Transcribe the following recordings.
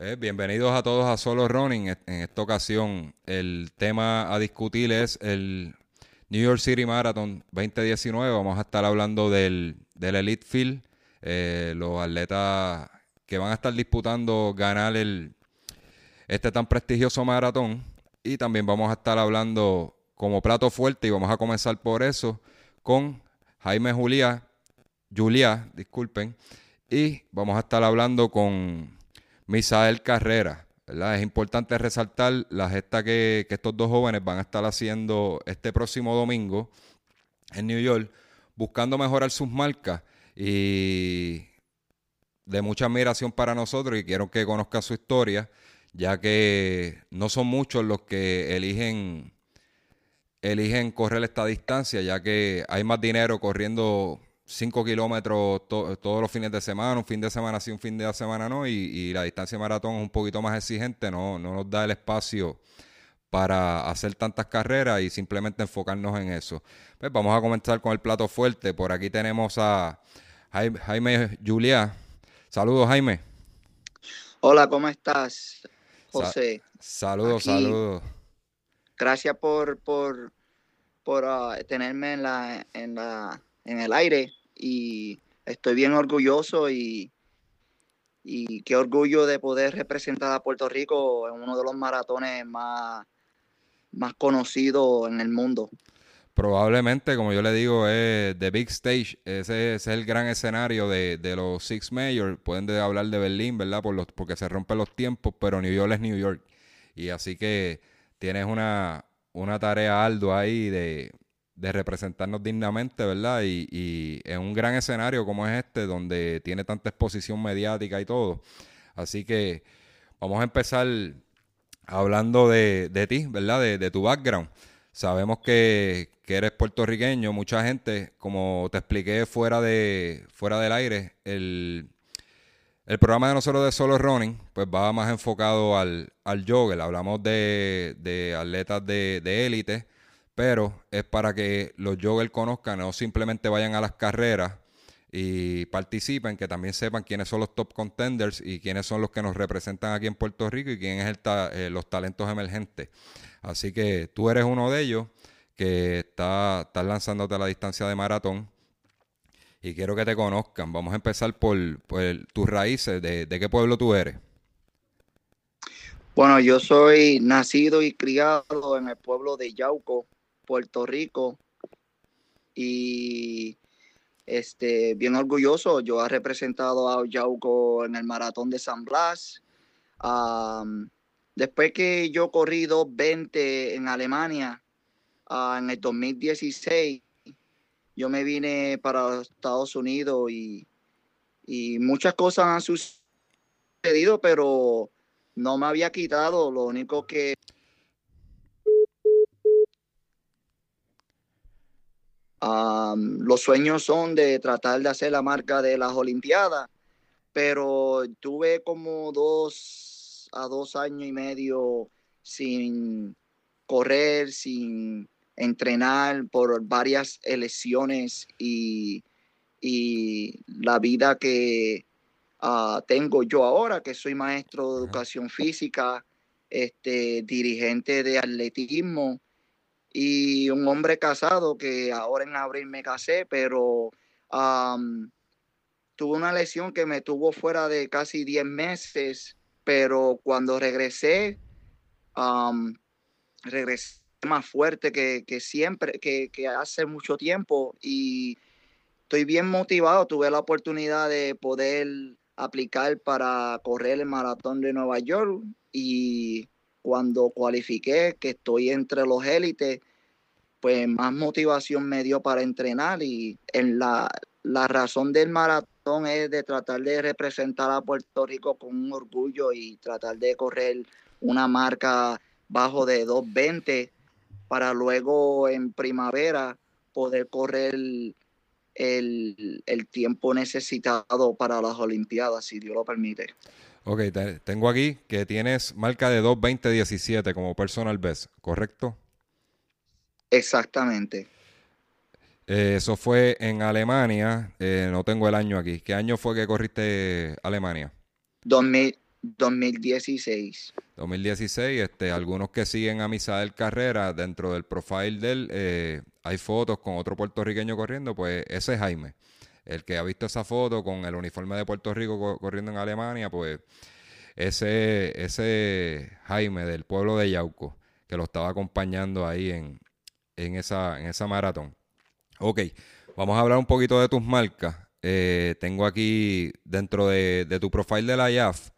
Eh, bienvenidos a todos a Solo Running. En esta ocasión, el tema a discutir es el New York City Marathon 2019. Vamos a estar hablando del, Elite Field, eh, los atletas que van a estar disputando ganar el, este tan prestigioso maratón. Y también vamos a estar hablando como plato fuerte, y vamos a comenzar por eso, con Jaime Julia, Julia, disculpen, y vamos a estar hablando con Misael Carrera. ¿verdad? Es importante resaltar la gesta que, estos dos jóvenes van a estar haciendo este próximo domingo en New York, buscando mejorar sus marcas y de mucha admiración para nosotros y quiero que conozcan su historia, ya que no son muchos los que eligen eligen correr esta distancia, ya que hay más dinero corriendo 5 kilómetros todos los fines de semana, un fin de semana sí, un fin de semana no, y, la distancia de maratón es un poquito más exigente, no, no nos da el espacio para hacer tantas carreras y simplemente enfocarnos en eso. Pues vamos a comenzar con el plato fuerte. Por aquí tenemos a Jaime, Julia. Saludos, Jaime. Hola, ¿cómo estás, José? saludos, saludos. Gracias por, por, por ah, tenerme en la, en la en el aire y estoy bien orgulloso y, y qué orgullo de poder representar a Puerto Rico en uno de los maratones más, más conocidos en el mundo. Probablemente, como yo le digo, es The Big Stage. Ese, es el gran escenario de, los Six Majors. Pueden hablar de Berlín, ¿verdad? Por los, porque se rompen los tiempos, pero New York es New York. Y así que tienes una, una tarea ardua ahí de, de representarnos dignamente, ¿verdad? Y, en un gran escenario como es este, donde tiene tanta exposición mediática y todo. Así que vamos a empezar hablando de, de ti, ¿verdad? De, de, tu background. Sabemos que, que, eres puertorriqueño, mucha gente, como te expliqué fuera, de, fuera del aire, el, el programa de nosotros de Solo Running, pues va más enfocado al, al jogger. Hablamos de, de atletas de élite pero es para que los joggers conozcan, no simplemente vayan a las carreras y participen, que también sepan quiénes son los top contenders y quiénes son los que nos representan aquí en Puerto Rico y quién es eh, los talentos emergentes. Así que tú eres uno de ellos que está, estás lanzándote a la distancia de maratón y quiero que te conozcan. Vamos a empezar por, tus raíces, de, de qué pueblo tú eres. Bueno, yo soy nacido y criado en el pueblo de Yauco, Puerto Rico. Y este, bien orgulloso, yo he representado a Yauco en el maratón de San Blas. después que yo corrí 2.20 en Alemania ah, en el 2016, yo me vine para Estados Unidos y, y muchas cosas han sucedido, pero no me había quitado. Lo único que los sueños son de tratar de hacer la marca de las Olimpiadas, pero tuve como dos a dos años y medio sin correr, sin entrenar por varias elecciones y, la vida que ah, tengo yo ahora, que soy maestro de educación física, este, dirigente de atletismo y un hombre casado que ahora en abril me casé, pero tuve una lesión que me tuvo fuera de casi 10 meses, pero cuando regresé, regresé más fuerte que, siempre, que, que, hace mucho tiempo y estoy bien motivado. Tuve la oportunidad de poder aplicar para correr el maratón de Nueva York y cuando cualifiqué, que estoy entre los élites, pues más motivación me dio para entrenar y en la, razón del maratón es de tratar de representar a Puerto Rico con un orgullo y tratar de correr una marca bajo de 220 para luego en primavera poder correr el, el, tiempo necesitado para las Olimpiadas, si Dios lo permite. Ok, tengo aquí que tienes marca de 2.20.17 como personal best, ¿correcto? Exactamente. Eh, eso fue en Alemania, eh, no tengo el año aquí. ¿Qué año fue que corriste Alemania? 2016. 2016, este, algunos que siguen a Misael Carrera, dentro del profile de él, eh, hay fotos con otro puertorriqueño corriendo, pues ese es Jaime. El que ha visto esa foto con el uniforme de Puerto Rico corriendo en Alemania, pues ese, ese Jaime del pueblo de Yauco, que lo estaba acompañando ahí en, en, esa, en esa maratón. Ok, vamos a hablar un poquito de tus marcas. Eh, tengo aquí dentro de, tu profile de la IAF,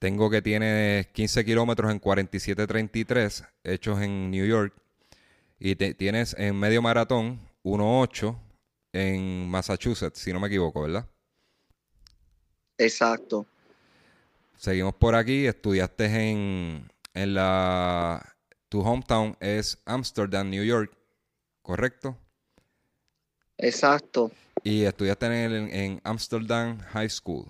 tengo que tienes 15 kilómetros en 47.33 hechos en New York. Y tienes en medio maratón 1.8 en Massachusetts, si no me equivoco, ¿verdad? Exacto. Seguimos por aquí. Estudiaste en, en la... Tu hometown es Amsterdam, New York, ¿correcto? Exacto. Y estudiaste en, en Amsterdam High School.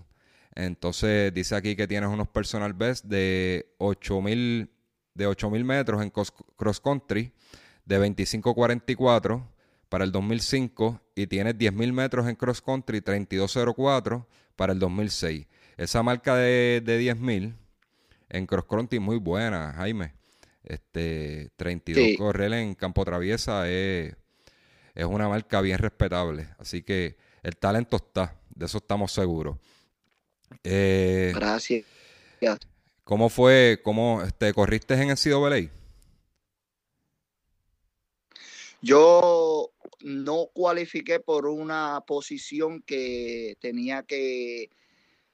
Entonces dice aquí que tienes unos personal best de 8000 de 8000 metros en cross country, de 2544 para el 2005 y tienes 10.000 metros en cross country 3204 para el 2006. Esa marca de, de 10.000 en cross country muy buena, Jaime. Este 32 correr en campo traviesa es es una marca bien respetable. Así que el talento está, de eso estamos seguros. Eh, Gracias. ¿Cómo fue? ¿Cómo este, corriste en el CWA? Yo no cualifiqué por una posición que tenía que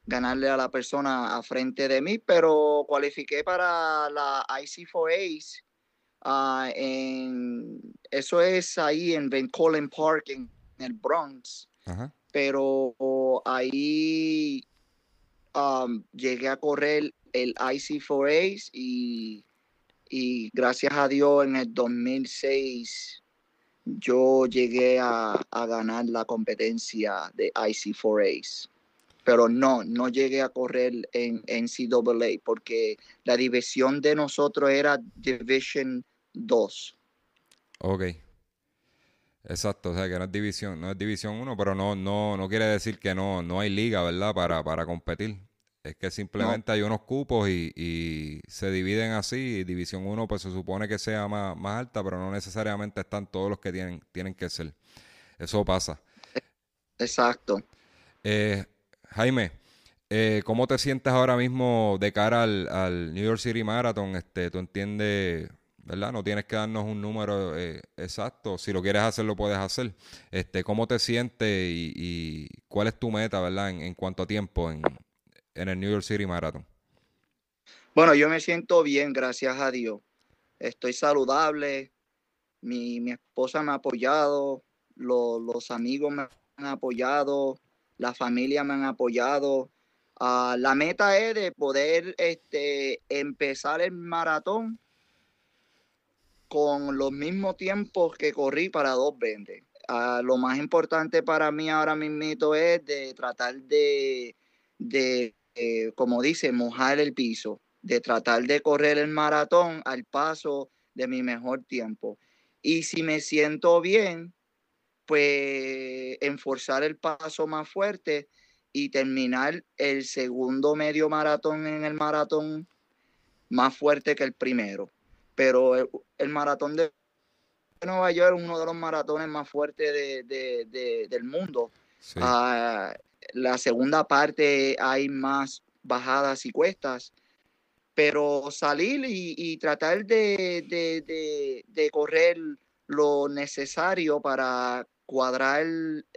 ganarle a la persona a frente de mí, pero cualifiqué para la IC4A's Ah, en, eso es ahí en Van Colin Park, en, el Bronx. Pero ahí um, llegué a correr el IC4A's y, y gracias a Dios en el 2006 yo llegué a, a ganar la competencia de IC4A's pero no, no llegué a correr en NCAA porque la división de nosotros era Division 2. Ok. Exacto, o sea que no es división, no es división 1, pero no, no, no quiere decir que no, no hay liga, ¿verdad? Para, para competir. Es que simplemente hay unos cupos y, se dividen así. división 1 pues se supone que sea más, más alta, pero no necesariamente están todos los que tienen, tienen que ser. Eso pasa. Exacto. Eh, Jaime, eh, ¿cómo te sientes ahora mismo de cara al, New York City Marathon? Este, ¿Tú entiendes, verdad? No tienes que darnos un número eh, exacto. Si lo quieres hacer, lo puedes hacer. Este, ¿Cómo te sientes y, cuál es tu meta, verdad, en, cuanto a tiempo en, el New York City Marathon? Bueno, yo me siento bien, gracias a Dios. Estoy saludable. Mi, esposa me ha apoyado. los amigos me han apoyado la familia me han apoyado. Ah, la meta es de poder este, empezar el maratón con los mismos tiempos que corrí para 220. Uh, lo más importante para mí ahora mismo es de tratar de, de eh, como dice, mojar el piso, de tratar de correr el maratón al paso de mi mejor tiempo. Y si me siento bien, pues enforzar el paso más fuerte y terminar el segundo medio maratón en el maratón más fuerte que el primero. Pero el, maratón de Nueva York es uno de los maratones más fuertes del mundo. Ah, la segunda parte hay más bajadas y cuestas, pero salir y, tratar de, de correr lo necesario para cuadrar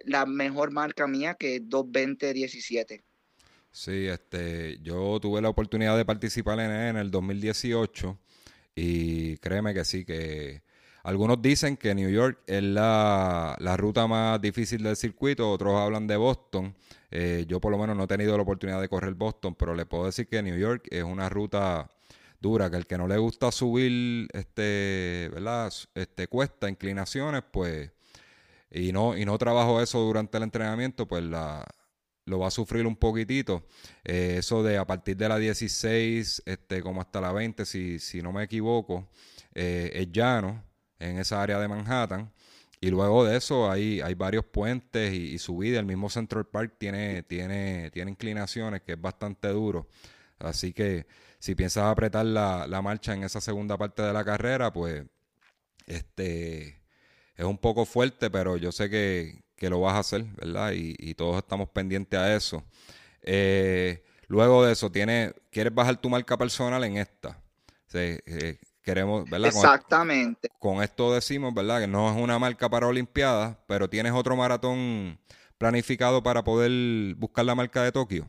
la mejor marca mía que es 220-17. Sí, este, yo tuve la oportunidad de participar en, en el 2018 y créeme que sí, que algunos dicen que New York es la, ruta más difícil del circuito, otros hablan de Boston. Eh, yo por lo menos no he tenido la oportunidad de correr Boston, pero le puedo decir que New York es una ruta dura, que el que no le gusta subir, este, ¿verdad? Este, cuesta, inclinaciones, pues y no, y no trabajo eso durante el entrenamiento, pues la, lo va a sufrir un poquitito. Eh, eso de a partir de la 16, este, como hasta la 20, si, si no me equivoco, eh, es llano en esa área de Manhattan. Y luego de eso hay, hay varios puentes y, y subida. El mismo Central Park tiene, tiene, tiene inclinaciones que es bastante duro. Así que si piensas apretar la, la marcha en esa segunda parte de la carrera, pues este es un poco fuerte, pero yo sé que, lo vas a hacer, ¿verdad? Y, todos estamos pendientes a eso. Eh, luego de eso, ¿tienes, ¿quieres bajar tu marca personal en esta? Eh, queremos, ¿verdad? Exactamente. Con, esto decimos, ¿verdad? Que no es una marca para Olimpiadas, pero tienes otro maratón planificado para poder buscar la marca de Tokio.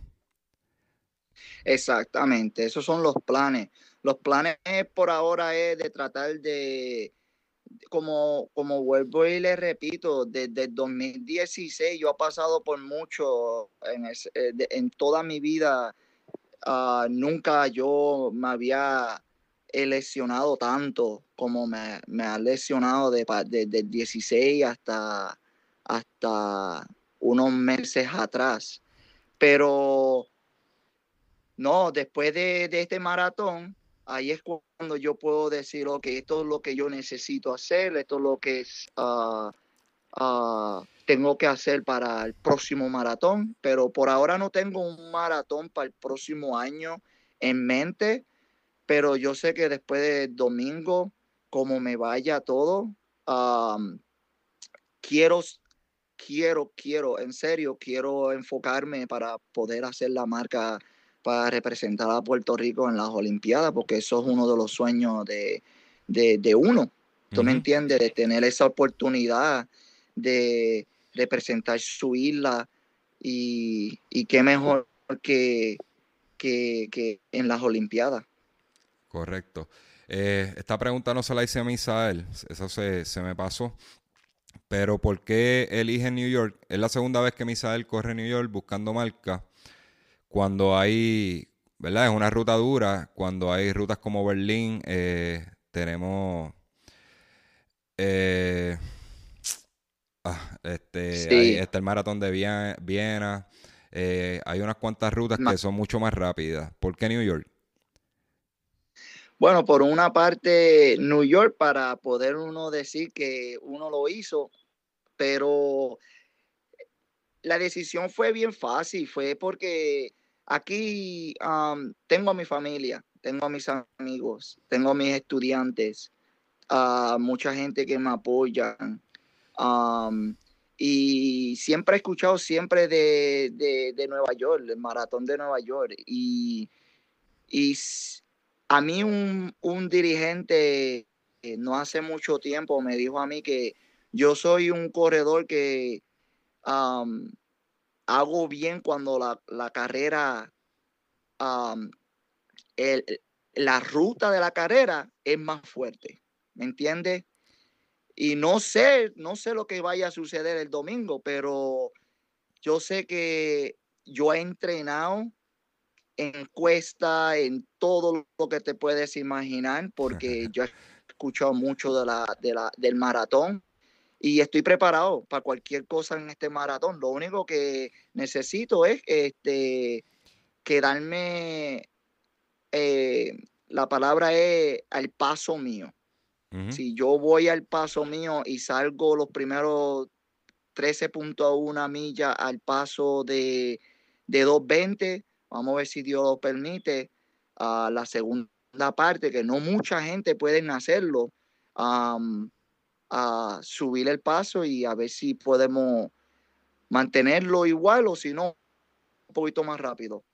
Exactamente, esos son los planes. Los planes por ahora es de tratar de como, como vuelvo y le repito, desde el 2016 yo he pasado por mucho en, eh, en toda mi vida. Ah, nunca yo me había lesionado tanto como me, ha lesionado desde de, 16 hasta, hasta unos meses atrás. Pero no, después de, de este maratón, ahí es cuando yo puedo decir, ok, esto es lo que yo necesito hacer, esto es lo que ah, ah, tengo que hacer para el próximo maratón, pero por ahora no tengo un maratón para el próximo año en mente, pero yo sé que después de domingo, como me vaya todo, quiero, quiero, quiero, en serio, quiero enfocarme para poder hacer la marca para representar a Puerto Rico en las Olimpiadas, porque eso es uno de los sueños de, uno. ¿Tú me entiendes? De tener esa oportunidad de representar su isla y, qué mejor que, que, en las Olimpiadas. Correcto. Eh, esta pregunta no se la hice a Misael, eso se, se, me pasó. Pero ¿por qué elige New York? Es la segunda vez que Misael corre New York buscando marca cuando hay, ¿verdad? Es una ruta dura, cuando hay rutas como Berlín, eh, tenemos... Eh, ah, este, está el maratón de Viena, eh, hay unas cuantas rutas que son mucho más rápidas. ¿Por qué New York? Bueno, por una parte, New York, para poder uno decir que uno lo hizo, pero la decisión fue bien fácil, fue porque Aquí tengo a mi familia, tengo a mis amigos, tengo a mis estudiantes, a mucha gente que me apoya. y siempre he escuchado siempre de, Nueva York, el maratón de Nueva York. Y, a mí un, dirigente eh, no hace mucho tiempo me dijo a mí que yo soy un corredor que hago bien cuando la, carrera, la ruta de la carrera es más fuerte, ¿me entiendes? Y no sé, no sé lo que vaya a suceder el domingo, pero yo sé que yo he entrenado en cuesta, en todo lo que te puedes imaginar, porque yo he escuchado mucho de la, de la, del maratón y estoy preparado para cualquier cosa en este maratón. Lo único que necesito es este, quedarme, eh, la palabra es al paso mío. Si yo voy al paso mío y salgo los primeros 13.1 millas al paso de, de 2.20, vamos a ver si Dios lo permite, a la segunda parte, que no mucha gente puede hacerlo a subir el paso y a ver si podemos mantenerlo igual o si no, un poquito más rápido.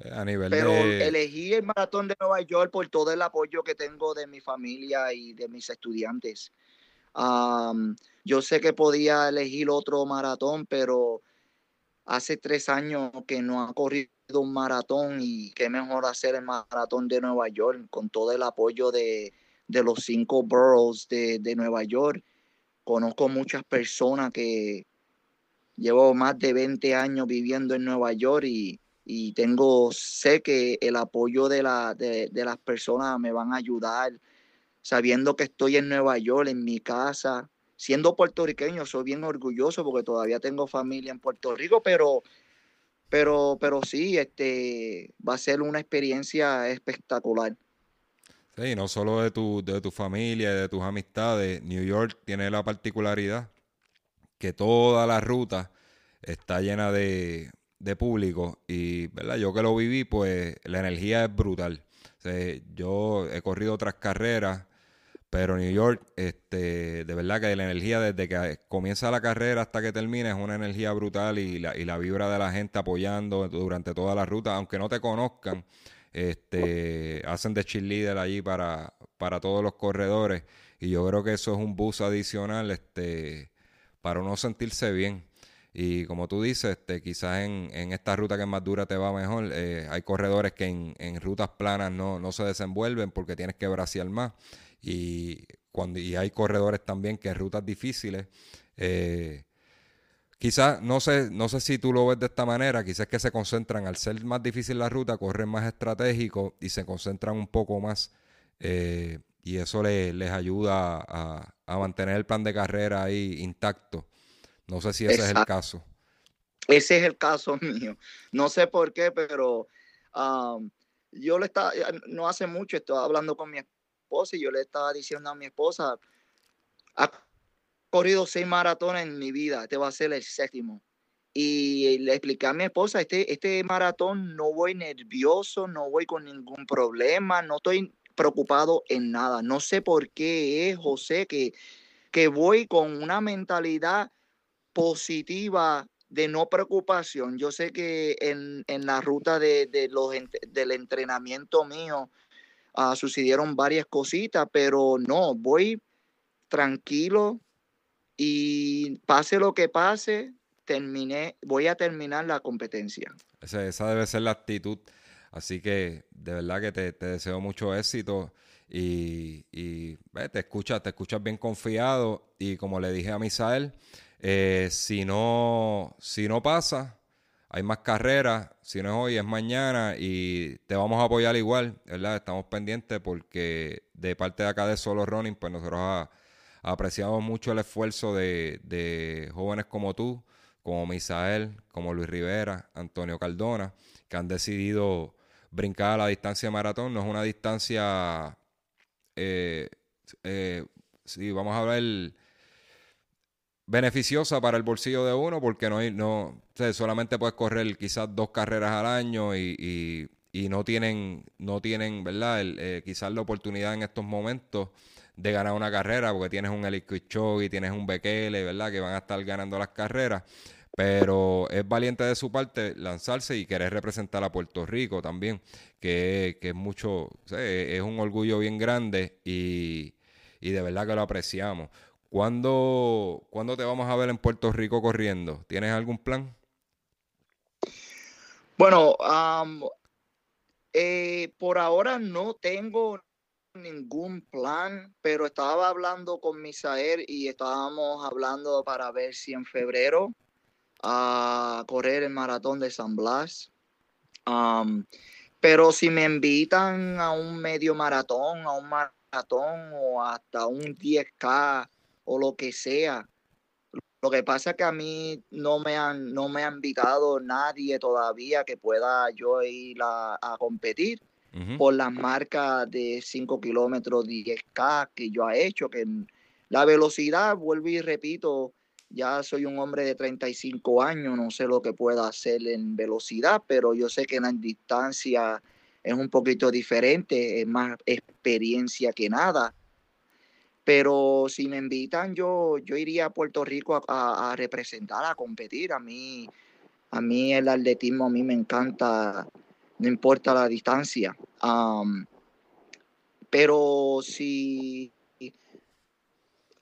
Eh, a nivel Pero elegí el maratón de Nueva York por todo el apoyo que tengo de mi familia y de mis estudiantes. yo sé que podía elegir otro maratón, pero hace tres años que no ha corrido un maratón y qué mejor hacer el maratón de Nueva York con todo el apoyo de, de los cinco boroughs de, de Nueva York. Conozco muchas personas que llevo más de 20 años viviendo en Nueva York y, y tengo, sé que el apoyo de, la, de, de, las personas me van a ayudar, sabiendo que estoy en Nueva York, en mi casa, siendo puertorriqueño, soy bien orgulloso porque todavía tengo familia en Puerto Rico, pero, pero, pero sí, este, va a ser una experiencia espectacular. Sí, no solo de tu, de tu familia, de tus amistades. New York tiene la particularidad que toda la ruta está llena de, de público y, ¿verdad? Yo que lo viví, pues la energía es brutal. yo he corrido otras carreras, pero New York, este, de verdad que la energía desde que comienza la carrera hasta que termina es una energía brutal y la, y la vibra de la gente apoyando durante toda la ruta, aunque no te conozcan, este, hacen de cheerleader allí para, para todos los corredores y yo creo que eso es un bus adicional este, para uno sentirse bien. Y como tú dices, este, quizás en, en, esta ruta que es más dura te va mejor. Eh, hay corredores que en, en rutas planas no, no, se desenvuelven porque tienes que braciar más. Y, cuando, y hay corredores también que en rutas difíciles, eh, quizás, no sé, no sé si tú lo ves de esta manera, quizás que se concentran, al ser más difícil la ruta, corren más estratégico y se concentran un poco más. Eh, y eso les ayuda a, a mantener el plan de carrera ahí intacto no sé si ese es el caso. Ese es el caso mío. No sé por qué, pero yo le estaba, no hace mucho estaba hablando con mi esposa y yo le estaba diciendo a mi esposa, ha corrido seis maratones en mi vida, este va a ser el séptimo. Y le expliqué a mi esposa, este, este maratón no voy nervioso, no voy con ningún problema, no estoy preocupado en nada. No sé por qué es, José, que, que voy con una mentalidad positiva de no preocupación. Yo sé que en, la ruta de, los, del entrenamiento mío uh, sucedieron varias cositas, pero no, voy tranquilo y pase lo que pase, terminé, voy a terminar la competencia. Esa, debe ser la actitud. Así que de verdad que te, deseo mucho éxito y, te escuchas, te escuchas bien confiado y como le dije a Misael, eh, si, no, si no pasa, hay más carreras. Si no es hoy, es mañana. Y te vamos a apoyar igual, ¿verdad? Estamos pendientes porque de parte de acá de Solo Running, pues nosotros apreciamos mucho el esfuerzo de, jóvenes como tú, como Misael, como Luis Rivera, Antonio Cardona, que han decidido brincar a la distancia de maratón. No es una distancia, eh, eh, sí, vamos a ver beneficiosa para el bolsillo de uno porque no, no solamente puedes correr quizás dos carreras al año y, y, no tienen, no tienen, ¿verdad? El, eh, quizás la oportunidad en estos momentos de ganar una carrera porque tienes un Eliquid y tienes un Bekele, ¿verdad? Que van a estar ganando las carreras. Pero es valiente de su parte lanzarse y querer representar a Puerto Rico también, que, que es mucho, es un orgullo bien grande y, y de verdad que lo apreciamos. ¿Cuándo, te vamos a ver en Puerto Rico corriendo? ¿Tienes algún plan? Bueno, eh, por ahora no tengo ningún plan, pero estaba hablando con Misael y estábamos hablando para ver si en febrero a correr el maratón de San Blas. pero si me invitan a un medio maratón, a un maratón o hasta un 10K o lo que sea. Lo que pasa es que a mí no me han, no me han invitado nadie todavía que pueda yo ir a, competir por las marcas de 5 kilómetros 10K que yo he hecho, que la velocidad, vuelvo y repito, ya soy un hombre de 35 años, no sé lo que pueda hacer en velocidad, pero yo sé que en distancia es un poquito diferente, es más experiencia que nada. Pero si me invitan, yo, yo iría a Puerto Rico a, representar, a competir. A mí, a mí el atletismo, a mí me encanta, no importa la distancia. pero si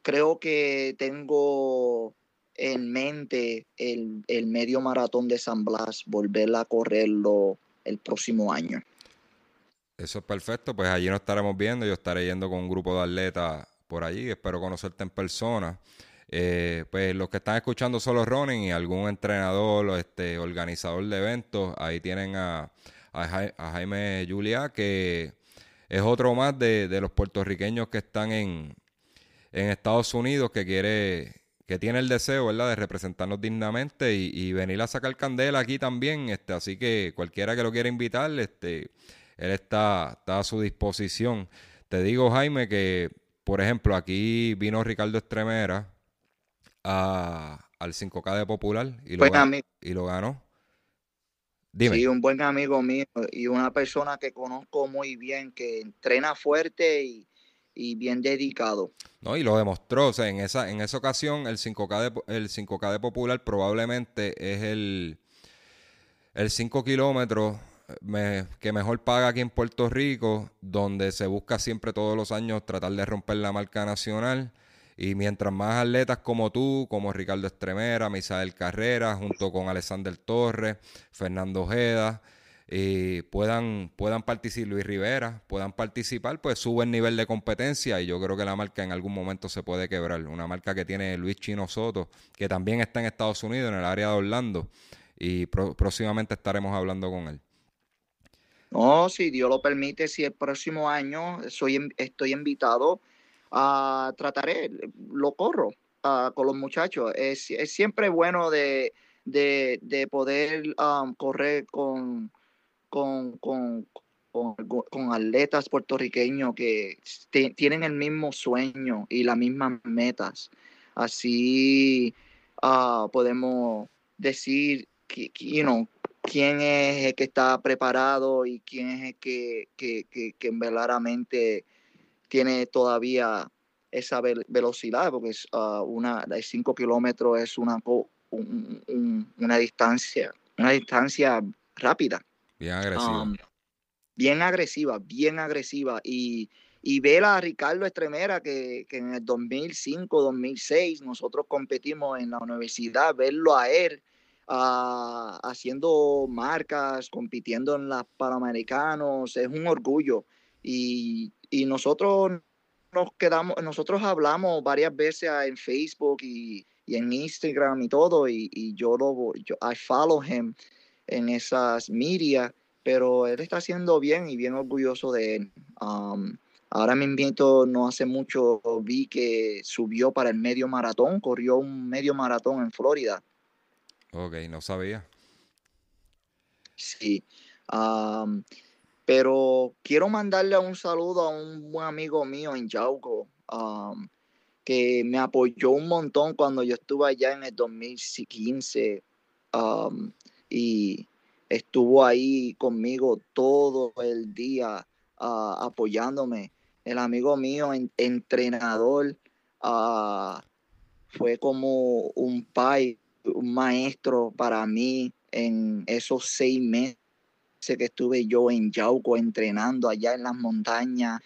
creo que tengo en mente el, el, medio maratón de San Blas, volver a correrlo el próximo año. Eso es perfecto, pues allí nos estaremos viendo. Yo estaré yendo con un grupo de atletas por allí. Espero conocerte en persona. Eh, pues los que están escuchando solo running y algún entrenador o este organizador de eventos, ahí tienen a, Jaime Julia, que es otro más de, los puertorriqueños que están en, en, Estados Unidos, que quiere, que tiene el deseo, ¿verdad?, de representarnos dignamente y, venir a sacar candela aquí también. Este, así que cualquiera que lo quiera invitar, este, él está, está a su disposición. Te digo, Jaime, que por ejemplo, aquí vino Ricardo Estremera al 5K de Popular y lo, ganó, y lo ganó. Sí, un buen amigo mío y una persona que conozco muy bien, que entrena fuerte y, bien dedicado. No, y lo demostró, o sea, en esa, en esa ocasión el 5K de, el 5K de Popular probablemente es el, el 5 kilómetros que mejor paga aquí en Puerto Rico, donde se busca siempre todos los años tratar de romper la marca nacional. Y mientras más atletas como tú, como Ricardo Estremera, Misael Carrera, junto con Alexander Torres, Fernando Ojeda, y puedan, puedan participar, Luis Rivera, puedan participar, pues sube el nivel de competencia y yo creo que la marca en algún momento se puede quebrar. Una marca que tiene Luis Chino Soto, que también está en Estados Unidos, en el área de Orlando, y próximamente estaremos hablando con él. No, si Dios lo permite, si el próximo año soy, estoy invitado a trataré, lo corro con los muchachos. Es, siempre bueno de, poder um, correr con, con, con, atletas puertorriqueños que tienen el mismo sueño y las mismas metas. Así uh, podemos decir you know, quién es el que está preparado y quién es el que, que, que, que verdaderamente tiene todavía esa velocidad, porque es, uh, una, de 5 kilómetros es una, una distancia, una distancia rápida. Bien agresiva. Um, bien agresiva, bien agresiva. Y, y ver a Ricardo Estremera, que, que, en el 2005, 2006, nosotros competimos en la universidad, verlo a él uh, haciendo marcas, compitiendo en las Panamericanos, es un orgullo. Y y nosotros nos quedamos, nosotros hablamos varias veces en Facebook y, en Instagram y todo, y, yo lo, yo, I follow him en esas medias, pero él está haciendo bien y bien orgulloso de él. Um, ahora me invito, no hace mucho vi que subió para el medio maratón, corrió un medio maratón en Florida. Ok, no sabía. Sí. Um, pero quiero mandarle un saludo a un buen amigo mío en Yauco, um, que me apoyó un montón cuando yo estuve allá en el 2015 um, y estuvo ahí conmigo todo el día apoyándome. El amigo mío, entrenador, uh, fue como un pai, un maestro para mí en esos seis meses que estuve yo en Yauco entrenando allá en las montañas,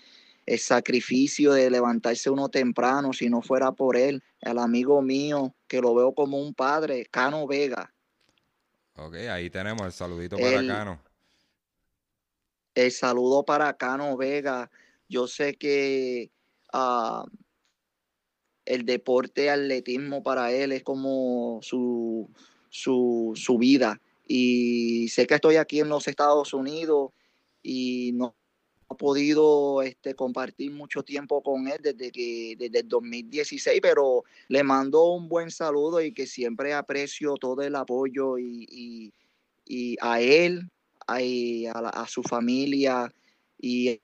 el sacrificio de levantarse uno temprano, si no fuera por él, el amigo mío, que lo veo como un padre, Cano Vega. Ok, ahí tenemos el saludito para Cano. El saludo para Cano Vega. Yo sé que ah, el deporte atletismo para él es como su, su, su vida. Y sé que estoy aquí en los Estados Unidos y no he podido este, compartir mucho tiempo con él desde que desde el 2016, pero le mando un buen saludo y que siempre aprecio todo el apoyo y, a él, a, su familia y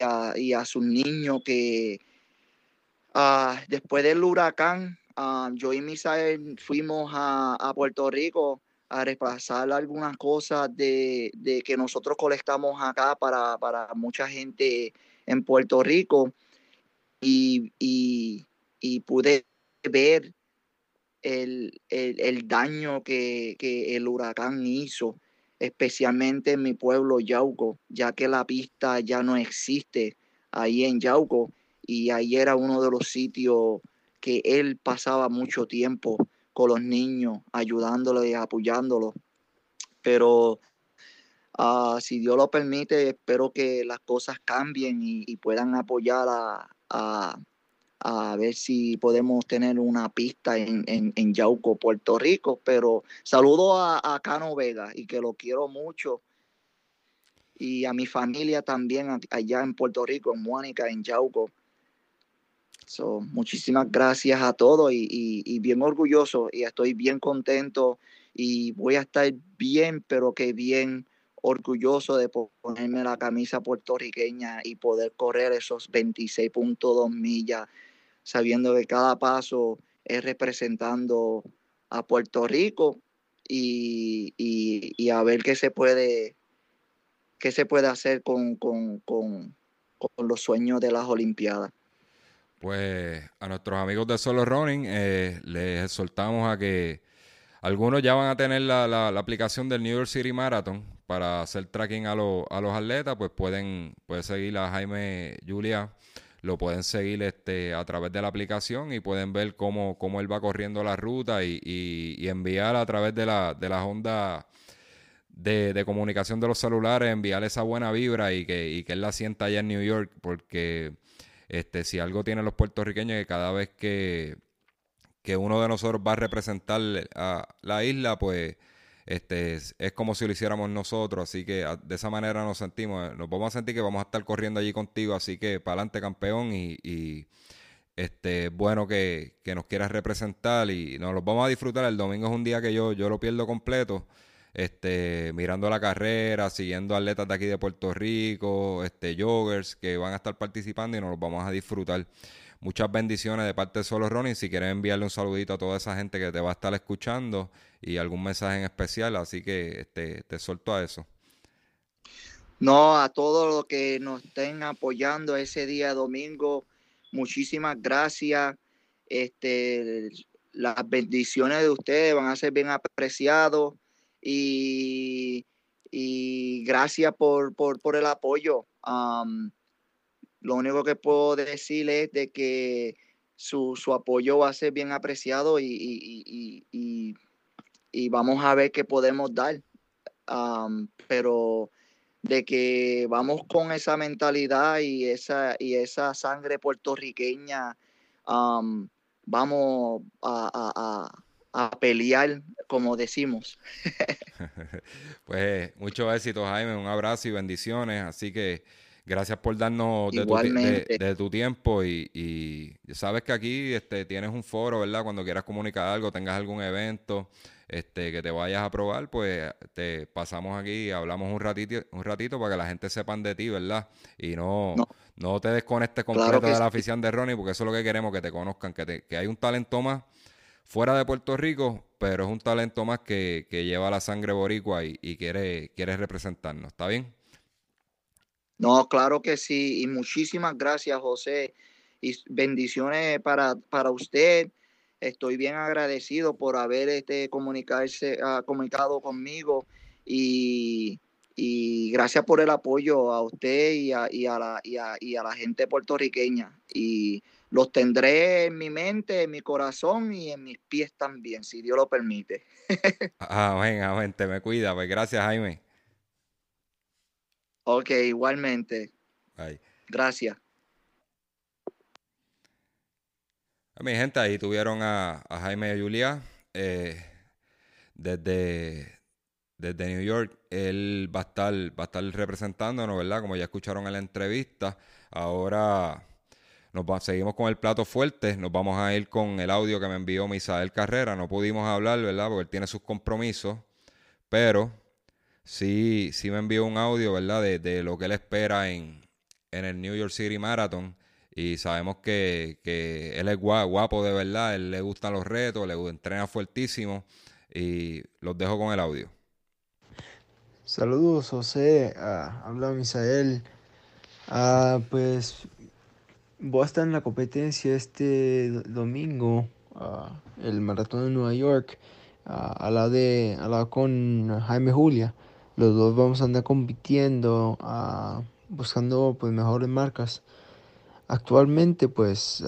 a, y a sus niños que ah, después del huracán, ah, yo y Misael fuimos a, Puerto Rico a repasar algunas cosas de, que nosotros colectamos acá para, mucha gente en Puerto Rico y, pude ver el, daño que, el huracán hizo, especialmente en mi pueblo Yauco, ya que la pista ya no existe ahí en Yauco y ahí era uno de los sitios que él pasaba mucho tiempo con los niños, ayudándolos y apoyándolos. Pero ah, si Dios lo permite, espero que las cosas cambien y, puedan apoyar a, a, ver si podemos tener una pista en, en, Yauco, Puerto Rico. Pero saludo a, a, Cano Vega y que lo quiero mucho. Y a mi familia también allá en Puerto Rico, en Mónica, en Yauco. So, muchísimas gracias a todos y, bien orgulloso y estoy bien contento y voy a estar bien, pero que bien orgulloso de ponerme la camisa puertorriqueña y poder correr esos 26.2 millas, sabiendo que cada paso es representando a Puerto Rico y, a ver qué se puede, qué se puede hacer con, con, con, con los sueños de las Olimpiadas. Pues a nuestros amigos de Solo Running eh, les exhortamos a que algunos ya van a tener la, la, aplicación del New York City Marathon para hacer tracking a, a los atletas, pues pueden, pueden seguir a Jaime Julia, lo pueden seguir este, a través de la aplicación y pueden ver cómo, cómo él va corriendo la ruta y, y, enviar a través de la, de las ondas de, de, comunicación de los celulares, enviar esa buena vibra y que, y que él la sienta allá en New York, porque este, si algo tienen los puertorriqueños que cada vez que, que uno de nosotros va a representar a la isla, pues este, es, como si lo hiciéramos nosotros, así que de esa manera nos sentimos, nos vamos a sentir que vamos a estar corriendo allí contigo, así que para adelante campeón y, y este, bueno que, que, nos quieras representar y nos los vamos a disfrutar, el domingo es un día que yo, yo lo pierdo completo, este, mirando la carrera, siguiendo atletas de aquí de Puerto Rico, este, joggers que van a estar participando y nos los vamos a disfrutar. Muchas bendiciones de parte de Solo Ronnie. Si quieres enviarle un saludito a toda esa gente que te va a estar escuchando y algún mensaje en especial, así que este, te suelto a eso. No, a todos los que nos estén apoyando ese día domingo, muchísimas gracias. Este, las bendiciones de ustedes van a ser bien apreciados y, gracias por, el apoyo. lo único que puedo decir es de que su, apoyo va a ser bien apreciado y, y, vamos a ver qué podemos dar. pero de que vamos con esa mentalidad y esa, y esa sangre puertorriqueña, vamos a pelear, como decimos. pues mucho éxito, Jaime, un abrazo y bendiciones. Así que gracias por darnos de, tu, de, tu, tiempo y, y, sabes que aquí este, tienes un foro, ¿verdad? Cuando quieras comunicar algo, tengas algún evento este, que te vayas a probar, pues te pasamos aquí y hablamos un ratito, un ratito para que la gente sepan de ti, ¿verdad? Y no, no. te desconectes completo de la afición de Ronnie, porque eso es lo que queremos, que te conozcan, que, te, que hay un talento más fuera de Puerto Rico, pero es un talento más que, lleva la sangre boricua y, quiere, quiere representarnos. ¿Está bien? No, claro que sí. Y muchísimas gracias, José. Y bendiciones para, para usted. Estoy bien agradecido por haber este, comunicarse, uh, comunicado conmigo y, gracias por el apoyo a usted y a, y a, la, y a, y a la gente puertorriqueña. Y los tendré en mi mente, en mi corazón y en mis pies también, si Dios lo permite. amén, amén, te me cuida, pues gracias Jaime. Ok, igualmente. Gracias. Mi gente, ahí tuvieron a, Jaime y Julia eh, desde, desde New York. Él va a estar, va a estar representándonos, ¿verdad? Como ya escucharon en la entrevista. Ahora nos seguimos con el plato fuerte. Nos vamos a ir con el audio que me envió Misael Carrera. No pudimos hablar, ¿verdad? Porque él tiene sus compromisos. Pero sí, sí me envió un audio, ¿verdad? De, lo que él espera en, en, el New York City Marathon. Y sabemos que, que él es guapo, de verdad. Él le gustan los retos, le entrena fuertísimo. Y los dejo con el audio. Saludos, José. Ah, habla Misael. Ah, pues voy a estar en la competencia este domingo, uh, el maratón de Nueva York, uh, a la de a la con Jaime Julia. Los dos vamos a andar compitiendo, uh, buscando pues mejores marcas. Actualmente pues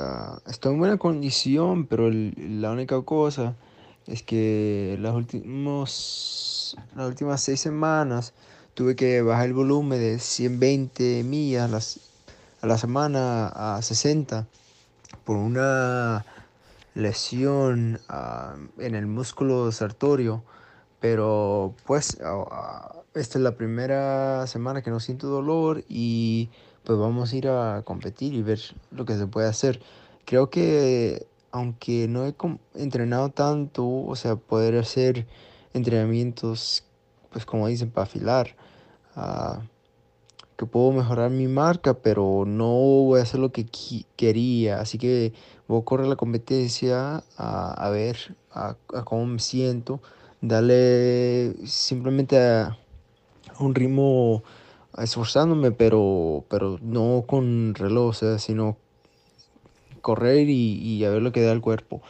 estoy en buena condición, pero la única cosa es que las las últimas seis semanas tuve que bajar el volumen de 120 millas las a la semana a 60 por una lesión ah, en el músculo sartorio. Pero pues ah, ah, esta es la primera semana que no siento dolor y pues vamos a ir a competir y ver lo que se puede hacer. Creo que aunque no he entrenado tanto, o sea, poder hacer entrenamientos, pues como dicen, para afilar que puedo mejorar mi marca, pero no voy a hacer lo que quería. Así que voy a correr la competencia a, ver a, cómo me siento. darle simplemente a un ritmo esforzándome, pero, pero no con reloj, sino correr y, a ver lo que da el cuerpo.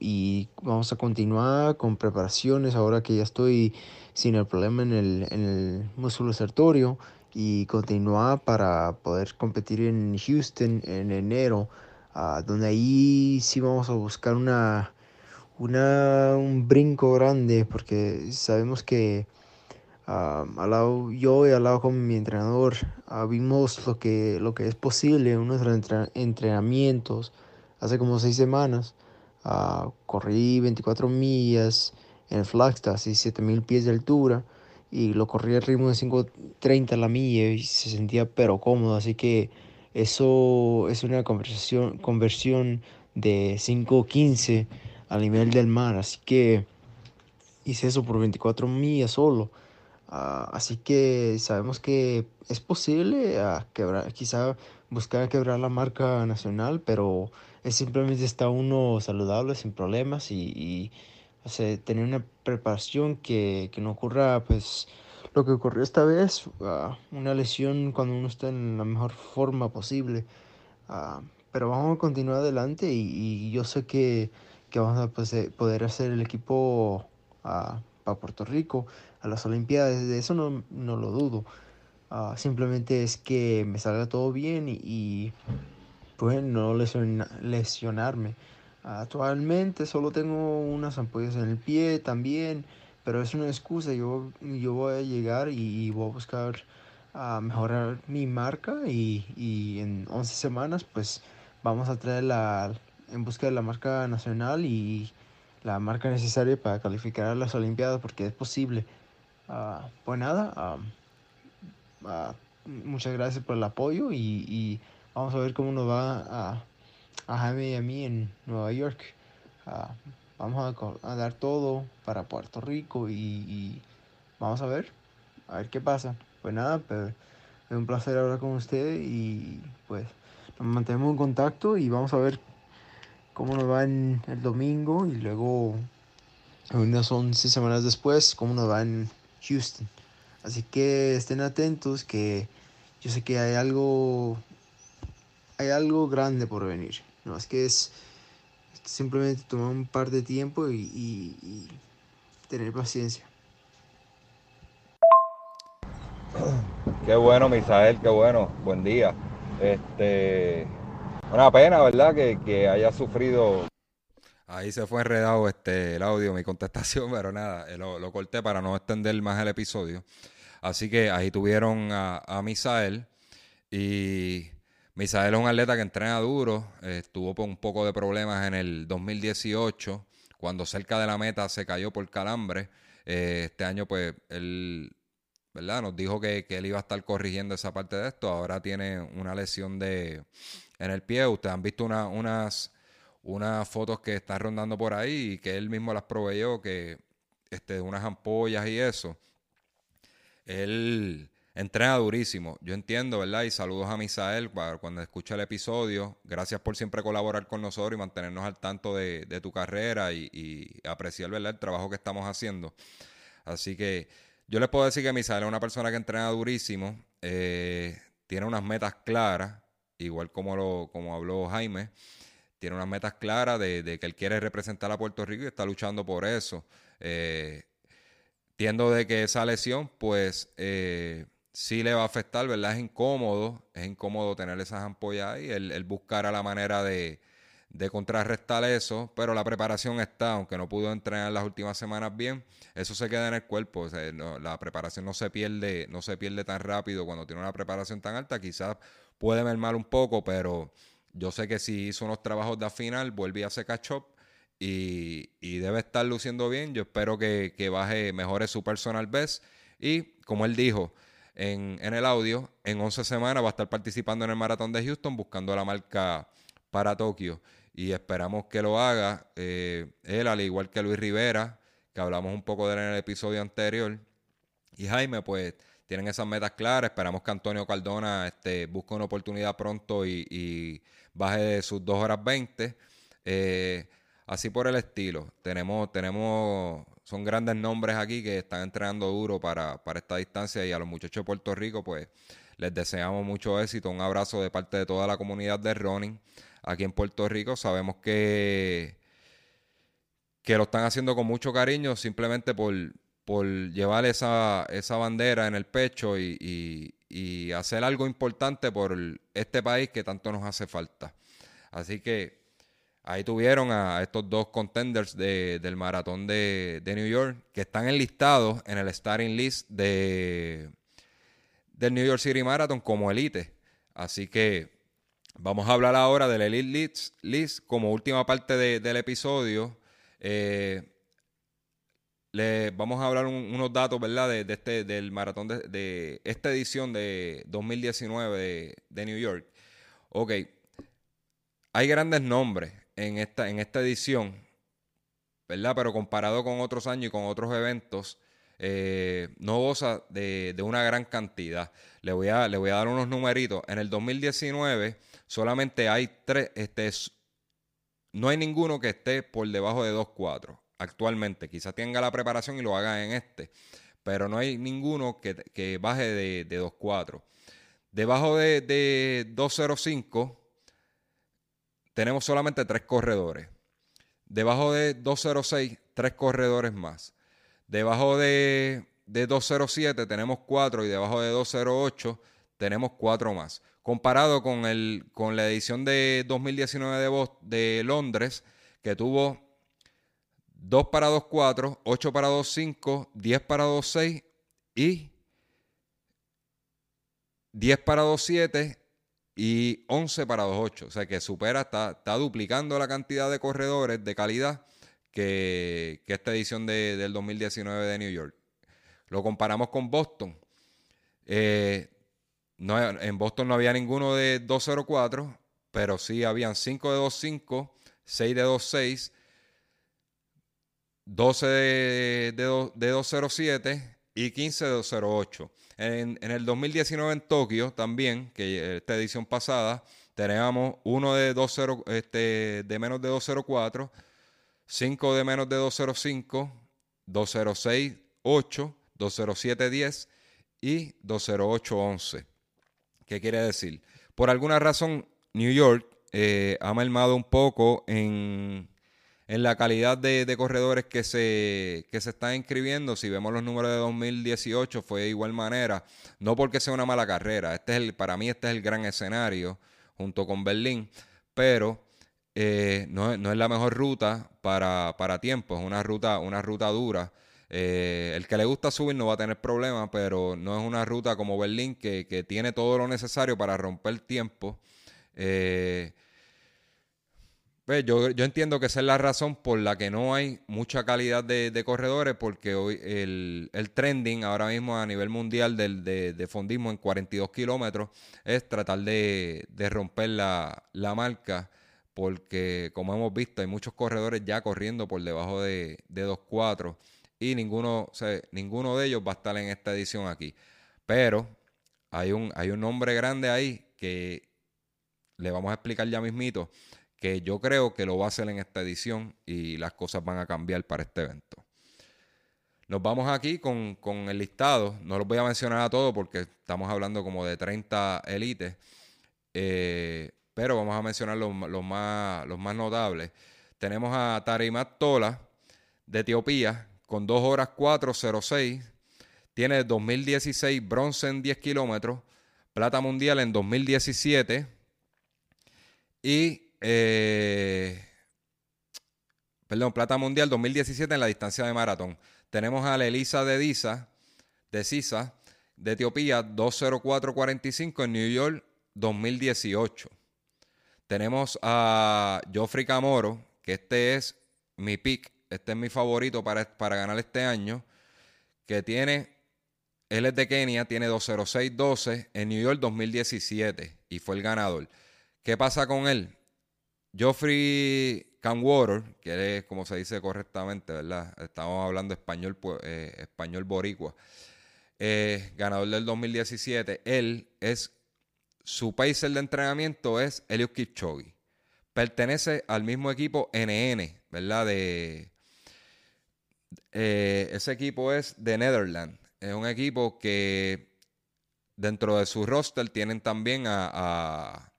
Y vamos a continuar con preparaciones ahora que ya estoy sin el problema en el, en el músculo sertorio y continuar para poder competir en Houston en enero, ah, donde ahí sí vamos a buscar una, una, un brinco grande porque sabemos que uh, al lado, yo y al lado con mi entrenador uh, vimos lo que, lo que es posible en nuestros entrenamientos hace como seis semanas. corrí 24 millas en Flagstaff y 7000 pies de altura y lo corrí al ritmo de 5.30 la milla y se sentía pero cómodo, así que eso es una conversación, conversión de 5.15 a nivel del mar, así que hice eso por 24 millas solo. Ah, así que sabemos que es posible uh, quebrar, quizá buscar quebrar la marca nacional, pero es simplemente está uno saludable, sin problemas y, tener una preparación que, que, no ocurra pues lo que ocurrió esta vez, uh, una lesión cuando uno está en la mejor forma posible. pero vamos a continuar adelante y, yo sé que, que vamos a pues, eh, poder hacer el equipo para Puerto Rico a las Olimpiadas, de eso no, no lo dudo. Ah, simplemente es que me salga todo bien y, pues no lesionarme. Actualmente solo tengo unas ampollas en el pie también, pero es una excusa. Yo, yo voy a llegar y, voy a buscar a mejorar mi marca y, y, en 11 semanas pues vamos a traer la, en busca de la marca nacional y la marca necesaria para calificar a las Olimpiadas porque es posible. Ah, pues nada, ah, muchas gracias por el apoyo y, vamos a ver cómo nos va a, a Jaime y a mí en Nueva York. vamos a, dar todo para Puerto Rico y, vamos a ver, a ver qué pasa. Pues nada, pues, es un placer hablar con usted y pues nos mantenemos en contacto y vamos a ver cómo nos va en el domingo y luego unas 11 semanas después cómo nos va en Houston. Así que estén atentos que yo sé que hay algo hay algo grande por venir. No es que es simplemente tomar un par de tiempo y, tener paciencia. Qué bueno, Misael, qué bueno. Buen día. Este, una pena, ¿verdad? Que, que haya sufrido Ahí se fue enredado este, el audio, mi contestación, pero nada, eh, lo, corté para no extender más el episodio. Así que ahí tuvieron a, a Misael y Misael es un atleta que entrena duro, estuvo con un poco de problemas en el 2018, cuando cerca de la meta se cayó por calambre. Eh, este año pues él ¿verdad? Nos dijo que, él iba a estar corrigiendo esa parte de esto. Ahora tiene una lesión de, en el pie. Ustedes han visto una, unas unas fotos que están rondando por ahí y que él mismo las proveyó, que este, unas ampollas y eso. Él entrena durísimo. Yo entiendo, ¿verdad? Y saludos a Misael cuando escucha el episodio. Gracias por siempre colaborar con nosotros y mantenernos al tanto de, tu carrera y, apreciar, ¿verdad? El trabajo que estamos haciendo. Así que yo les puedo decir que Misael es una persona que entrena durísimo. Eh, tiene unas metas claras, igual como, lo, como habló Jaime tiene unas metas claras de, que él quiere representar a Puerto Rico y está luchando por eso. Eh, entiendo de que esa lesión, pues, eh, sí le va a afectar, ¿verdad? Es incómodo, es incómodo tener esas ampollas ahí. Él, él buscará la manera de, contrarrestar eso, pero la preparación está, aunque no pudo entrenar las últimas semanas bien, eso se queda en el cuerpo. la preparación no se pierde, no se pierde tan rápido cuando tiene una preparación tan alta. Quizás puede mermar un poco, pero yo sé que si hizo unos trabajos de final, vuelve a hacer catch up y, debe estar luciendo bien. Yo espero que, baje, mejore su personal best. Y como él dijo en, el audio, en 11 semanas va a estar participando en el maratón de Houston buscando la marca para Tokio. Y esperamos que lo haga. Eh, él, al igual que Luis Rivera, que hablamos un poco de él en el episodio anterior. Y Jaime, pues tienen esas metas claras. Esperamos que Antonio Cardona este, busque una oportunidad pronto y, baje de sus 2 horas 20. Eh, así por el estilo. Tenemos, tenemos, son grandes nombres aquí que están entrenando duro para, para esta distancia y a los muchachos de Puerto Rico, pues les deseamos mucho éxito. Un abrazo de parte de toda la comunidad de running aquí en Puerto Rico. Sabemos que, que lo están haciendo con mucho cariño simplemente por, por llevar esa, esa bandera en el pecho y, y hacer algo importante por este país que tanto nos hace falta. Así que ahí tuvieron a estos dos contenders del maratón de, New York que están enlistados en el starting list de, del New York City Marathon como elite. Así que vamos a hablar ahora del Elite List, como última parte del episodio. Eh, le vamos a hablar unos datos, ¿verdad? De, este, del maratón de, esta edición de 2019 de, New York. Ok, hay grandes nombres en esta, en esta edición, ¿verdad? Pero comparado con otros años y con otros eventos, eh, no goza de, una gran cantidad. Le voy, a, le voy a dar unos numeritos. En el 2019 solamente hay tres, este, no hay ninguno que esté por debajo de 2.4 actualmente. Quizás tenga la preparación y lo haga en este, pero no hay ninguno que, baje de, de 2.4. Debajo de, de 2.05 tenemos solamente tres corredores. Debajo de 2.06, tres corredores más. Debajo de, de 2.07 tenemos cuatro y debajo de 2.08 tenemos cuatro más. Comparado con, el, con la edición de 2019 de, de Londres, que tuvo 2 para 2, 4, 8 para 2, 5, 10 para 2, 6 y 10 para 2, 7 y 11 para 2, 8. O sea que supera, está, está duplicando la cantidad de corredores de calidad que, esta edición de, del 2019 de New York. Lo comparamos con Boston. Eh, no, en Boston no había ninguno de 204, pero sí habían 5 de 25, 6 de 26 12 de, de, 207 y 15 de 208. En, el 2019 en Tokio también, que esta edición pasada, teníamos uno de, 20, de menos de 204, 5 de menos de 205, 206, 8, 207, 10 y 208, 11. ¿Qué quiere decir? Por alguna razón, New York eh, ha mermado un poco en en la calidad de, corredores que se, que se están inscribiendo. Si vemos los números de 2018, fue de igual manera. No porque sea una mala carrera. Este es el, para mí, este es el gran escenario junto con Berlín. Pero eh, no, es la mejor ruta para, para tiempo. Es una ruta, una ruta dura. Eh, el que le gusta subir no va a tener problemas, pero no es una ruta como Berlín que, que tiene todo lo necesario para romper tiempo. Eh, pues yo, yo, entiendo que esa es la razón por la que no hay mucha calidad de, corredores, porque hoy el, trending ahora mismo a nivel mundial del, de, fondismo en 42 kilómetros es tratar de, romper la, marca, porque como hemos visto hay muchos corredores ya corriendo por debajo de, de 2.4 y ninguno, ninguno de ellos va a estar en esta edición aquí. Pero hay un, hay un nombre grande ahí que le vamos a explicar ya mismito que yo creo que lo va a hacer en esta edición y las cosas van a cambiar para este evento. Nos vamos aquí con, el listado. No los voy a mencionar a todos porque estamos hablando como de 30 élites. Eh, pero vamos a mencionar los, más, los más notables. Tenemos a Tarimat Tola de Etiopía con 2 horas 4.06. Tiene 2016 bronce en 10 kilómetros, plata mundial en 2017 y eh, perdón, plata mundial 2017 en la distancia de maratón. Tenemos a la Elisa de Disa, de Sisa, de Etiopía, 20445 en New York 2018. Tenemos a Joffrey Camoro, que este es mi pick, este es mi favorito para, para ganar este año, que tiene, él es de Kenia, tiene 20612 en New York 2017 y fue el ganador. ¿Qué pasa con él? Geoffrey Canwater, que es como se dice correctamente, ¿verdad? Estamos hablando español, eh, español boricua. Eh, ganador del 2017. Él es, su pacer de entrenamiento es Eliud Kipchoge. Pertenece al mismo equipo NN, ¿verdad? De, eh, ese equipo es de Netherlands. Es un equipo que dentro de su roster tienen también a, a,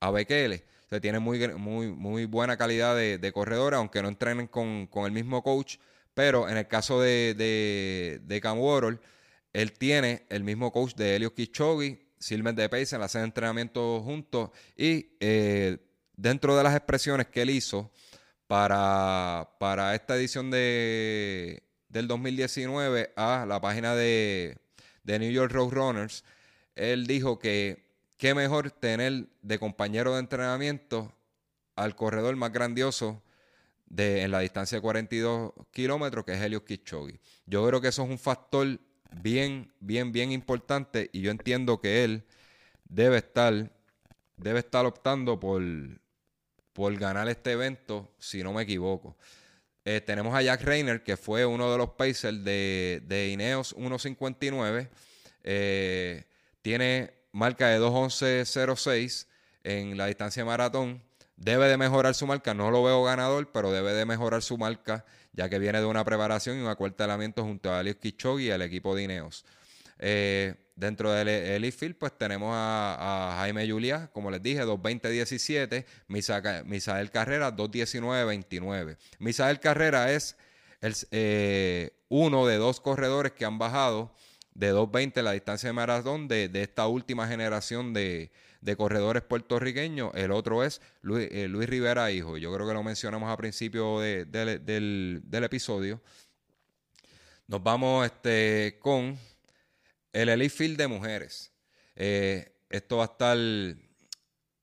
a Bekele. Tienen muy, muy, muy buena calidad de, de corredores, aunque no entrenen con, con, el mismo coach. Pero en el caso de, de, de Cam Warhol, él tiene el mismo coach de Helio Kichogi, Silver de Pace, en hacen entrenamiento juntos. Y eh, dentro de las expresiones que él hizo para, para esta edición de, del 2019 a la página de, de New York Roadrunners, él dijo que qué mejor tener de compañero de entrenamiento al corredor más grandioso de, en la distancia de 42 kilómetros, que es Helio Kichogi. Yo creo que eso es un factor bien, bien, bien importante y yo entiendo que él debe estar, debe estar optando por, por ganar este evento, si no me equivoco. Eh, tenemos a Jack Reiner, que fue uno de los Pacers de, de Ineos 1.59. Eh, tiene marca de 2.11.06 en la distancia maratón. Debe de mejorar su marca. No lo veo ganador, pero debe de mejorar su marca, ya que viene de una preparación y un acuartelamiento junto a Alios Kichogi y el equipo de Ineos. Eh, Dentro del Elite Field, pues tenemos a, Jaime Julia, como les dije, 2.20.17. Misael Carrera, 2.19.29. Misael Carrera es el, eh, uno de dos corredores que han bajado de 2.20 la distancia de maratón de, esta última generación de, corredores puertorriqueños. El otro es Luis, eh, Rivera Hijo. Yo creo que lo mencionamos a principio del, del, episodio. Nos vamos este, con el Elite Field de mujeres. Eh, esto va a estar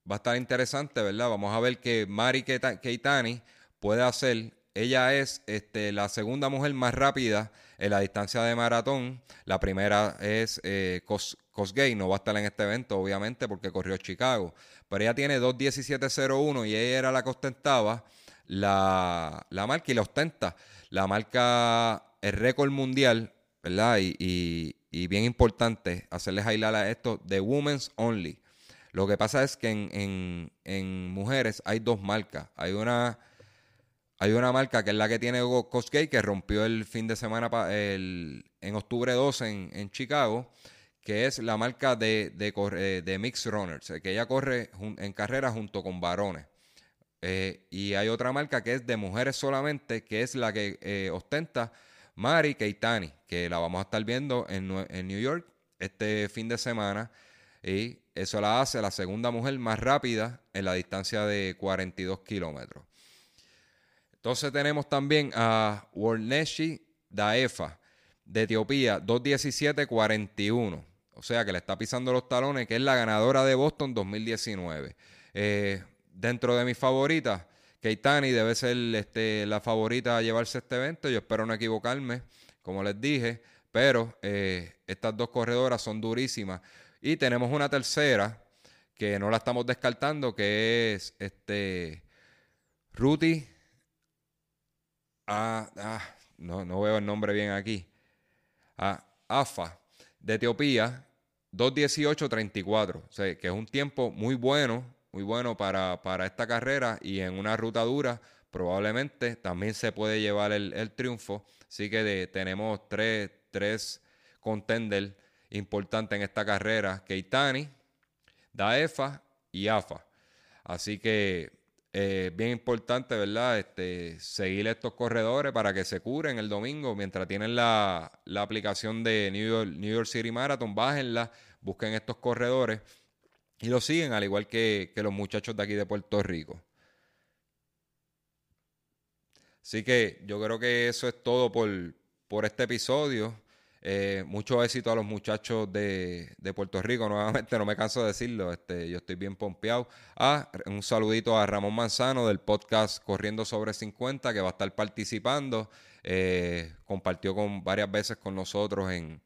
va a estar interesante, ¿verdad? Vamos a ver que Mari Keitani puede hacer. Ella es este, la segunda mujer más rápida en la distancia de maratón. La primera es eh, Cosgay, no va a estar en este evento, obviamente, porque corrió Chicago. Pero ella tiene 2.17.01 y ella era la que ostentaba la, la marca y la ostenta. La marca, el récord mundial, ¿verdad? y, y bien importante hacerles highlight a esto, de Women's Only. Lo que pasa es que en, en, mujeres hay dos marcas. Hay una, hay una marca que es la que tiene Cosgate, que rompió el fin de semana en octubre 12 en, Chicago, que es la marca de, de, eh, Mixed Runners, que ella corre en carrera junto con varones. Eh, y hay otra marca que es de mujeres solamente, que es la que eh, ostenta Mari Keitani, que la vamos a estar viendo en, New York este fin de semana. Y eso la hace la segunda mujer más rápida en la distancia de 42 kilómetros. Entonces tenemos también a Worneshi Daefa de Etiopía, 2.17.41. O sea que le está pisando los talones, que es la ganadora de Boston 2019. Eh, dentro de mis favoritas, Keitani debe ser este, la favorita a llevarse este evento. Yo espero no equivocarme, como les dije, pero eh, estas dos corredoras son durísimas. Y tenemos una tercera que no la estamos descartando, que es este Ruti. Ah, ah, no, no veo el nombre bien aquí. Ah, AFA de Etiopía, 2.18.34. O sea, que es un tiempo muy bueno muy bueno para, esta carrera y en una ruta dura probablemente también se puede llevar el, triunfo. Así que tenemos tres, tres contenders importantes en esta carrera, Keitani, Daefa y AFA. Así que eh, bien importante, ¿verdad? Este, seguir estos corredores para que se curen el domingo mientras tienen la, la aplicación de New York, New York City Marathon, bájenla, busquen estos corredores y lo siguen, al igual que, los muchachos de aquí de Puerto Rico. Así que yo creo que eso es todo por, por este episodio. Eh, mucho éxito a los muchachos de, Puerto Rico. Nuevamente, no me canso de decirlo. Este, yo estoy bien pompeado. Ah, un saludito a Ramón Manzano del podcast Corriendo sobre 50, que va a estar participando. Eh, compartió con varias veces con nosotros en,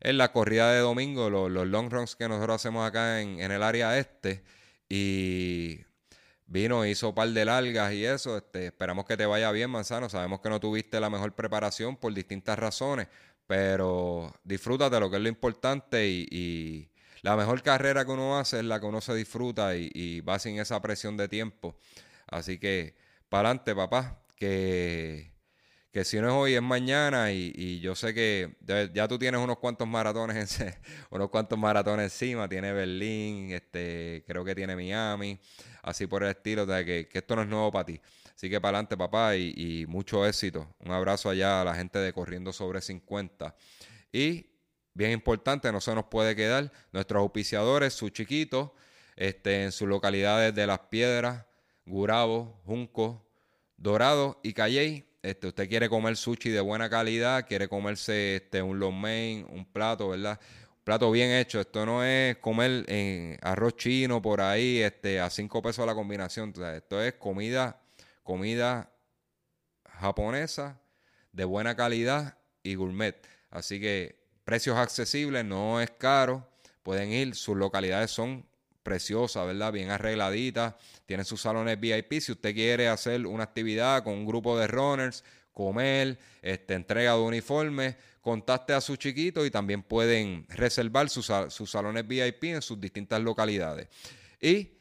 en la corrida de domingo, los, long runs que nosotros hacemos acá en, el área este. Y vino, hizo un par de largas y eso. Este, esperamos que te vaya bien, Manzano. Sabemos que no tuviste la mejor preparación por distintas razones, pero disfrútate lo que es lo importante y, la mejor carrera que uno hace es la que uno se disfruta y, y va sin esa presión de tiempo. Así que, para adelante, papá que, que si no es hoy es mañana y, yo sé que ya tú tienes unos cuantos maratones en, unos cuantos maratones encima, tiene Berlín, este, creo que tiene Miami, así por el estilo, de que, que esto no es nuevo para ti. Así que para adelante, papá, y, mucho éxito. Un abrazo allá a la gente de Corriendo sobre 50. Y bien importante, no se nos puede quedar nuestros auspiciadores, su chiquito, este, en sus localidades de Las Piedras, Gurabo, Junco, Dorado y Calley. Este, usted quiere comer sushi de buena calidad, quiere comerse este, un long main, un plato, ¿verdad? Un plato bien hecho. Esto no es comer en arroz chino por ahí este, a cinco pesos la combinación. esto es comida comida japonesa de buena calidad y gourmet. Así que precios accesibles, no es caro. Pueden ir, sus localidades son preciosas, ¿verdad? Bien arregladitas. Tienen sus salones VIP. Si usted quiere hacer una actividad con un grupo de runners, comer, este, entrega de uniformes, contacte a su chiquito y también pueden reservar sus, sus salones VIP en sus distintas localidades. Y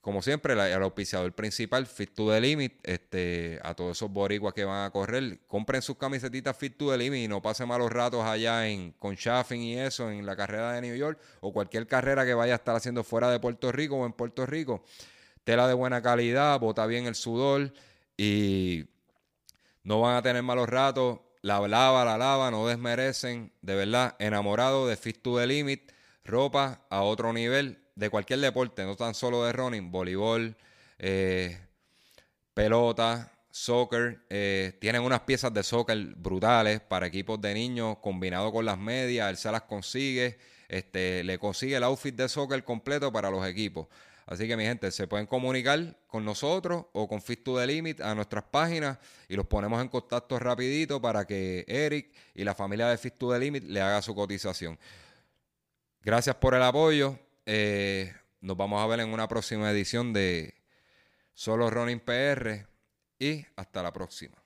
como siempre, el, auspiciador principal, Fit to the Limit, este, a todos esos boricuas que van a correr, compren sus camisetitas Fit to the Limit y no pasen malos ratos allá en, con Shaffing y eso, en la carrera de New York o cualquier carrera que vaya a estar haciendo fuera de Puerto Rico o en Puerto Rico. Tela de buena calidad, bota bien el sudor y no van a tener malos ratos. La lava, la lava, no desmerecen. De verdad, enamorado de Fit to the Limit, ropa a otro nivel de cualquier deporte, no tan solo de running, voleibol, eh, pelota, soccer. Eh, tienen unas piezas de soccer brutales para equipos de niños, combinado con las medias, él se las consigue, este, le consigue el outfit de soccer completo para los equipos. Así que mi gente, se pueden comunicar con nosotros o con Fit to the Limit a nuestras páginas y los ponemos en contacto rapidito para que Eric y la familia de Fit to the Limit le haga su cotización. Gracias por el apoyo. Eh, nos vamos a ver en una próxima edición de Solo Running PR y hasta la próxima.